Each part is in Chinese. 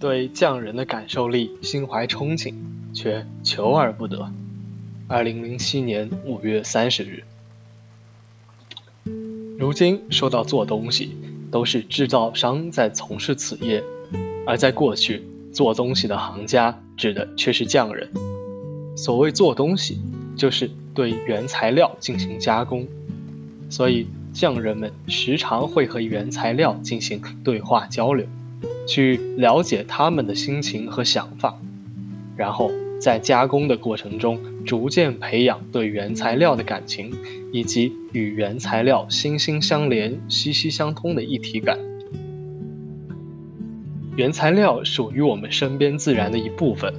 对匠人的感受力心怀憧憬，却求而不得。二零零七年五月三十日，如今说到做东西，都是制造商在从事此业，而在过去，做东西的行家指的却是匠人。所谓做东西，就是对原材料进行加工，所以匠人们时常会和原材料进行对话交流。去了解他们的心情和想法，然后在加工的过程中逐渐培养对原材料的感情，以及与原材料心心相连、息息相通的一体感。原材料属于我们身边自然的一部分，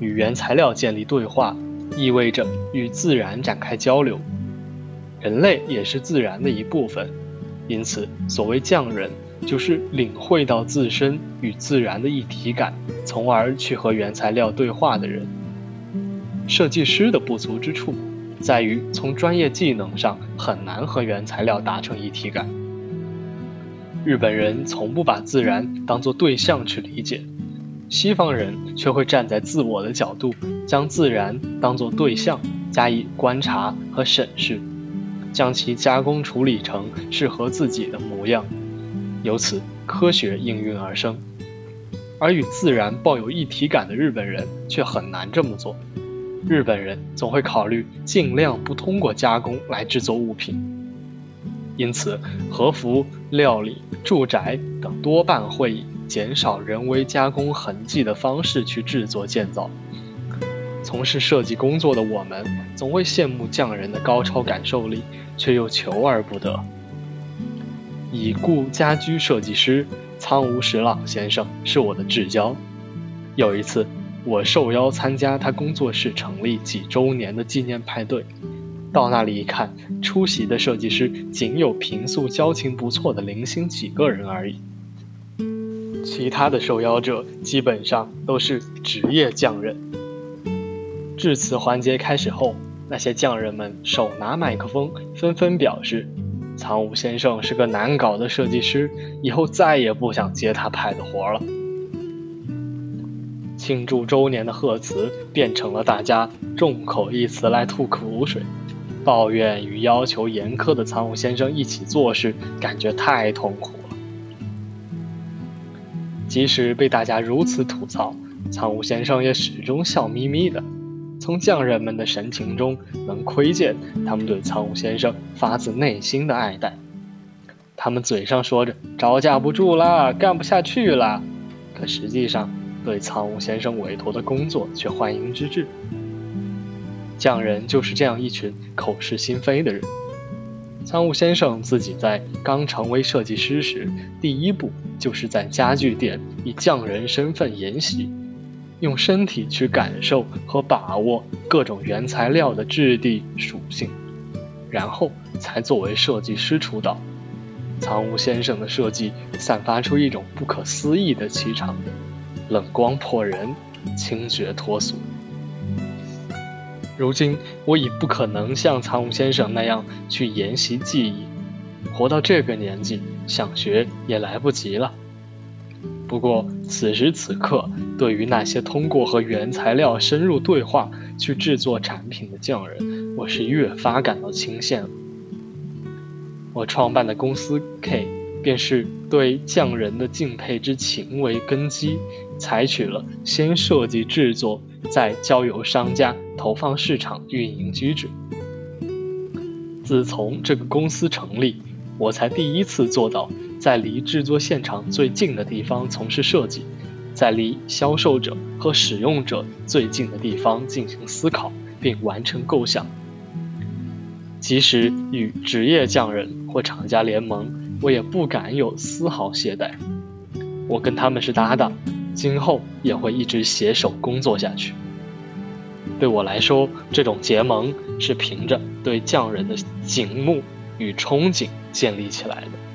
与原材料建立对话，意味着与自然展开交流。人类也是自然的一部分，因此所谓匠人。就是领会到自身与自然的一体感，从而去和原材料对话的人。设计师的不足之处，在于从专业技能上很难和原材料达成一体感。日本人从不把自然当作对象去理解，西方人却会站在自我的角度，将自然当作对象加以观察和审视，将其加工处理成适合自己的模样。由此，科学应运而生，而与自然抱有一体感的日本人却很难这么做。日本人总会考虑尽量不通过加工来制作物品，因此和服、料理、住宅等多半会以减少人为加工痕迹的方式去制作建造。从事设计工作的我们，总会羡慕匠人的高超感受力，却又求而不得。已故家居设计师仓无实朗先生是我的至交。有一次，我受邀参加他工作室成立几周年的纪念派对，到那里一看，出席的设计师仅有平素交情不错的零星几个人而已，其他的受邀者基本上都是职业匠人。致辞环节开始后，那些匠人们手拿麦克风，纷纷表示。仓武先生是个难搞的设计师，以后再也不想接他派的活了。庆祝周年的贺词变成了大家众口一词来吐苦水，抱怨与要求严苛的仓武先生一起做事，感觉太痛苦了。即使被大家如此吐槽，仓武先生也始终笑眯眯的。从匠人们的神情中，能窥见他们对仓武先生发自内心的爱戴。他们嘴上说着招架不住啦，干不下去啦，可实际上对仓武先生委托的工作却欢迎之至。匠人就是这样一群口是心非的人。仓武先生自己在刚成为设计师时，第一步就是在家具店以匠人身份研习。用身体去感受和把握各种原材料的质地属性，然后才作为设计师出道。仓屋先生的设计散发出一种不可思议的气场，冷光破人，清绝脱俗。如今我已不可能像仓屋先生那样去研习技艺，活到这个年纪，想学也来不及了。不过，此时此刻，对于那些通过和原材料深入对话去制作产品的匠人，我是越发感到钦羡了。我创办的公司 K，便是对匠人的敬佩之情为根基，采取了先设计制作，再交由商家投放市场运营机制。自从这个公司成立，我才第一次做到。在离制作现场最近的地方从事设计，在离销售者和使用者最近的地方进行思考并完成构想。即使与职业匠人或厂家联盟，我也不敢有丝毫懈怠。我跟他们是搭档，今后也会一直携手工作下去。对我来说，这种结盟是凭着对匠人的景慕与憧憬建立起来的。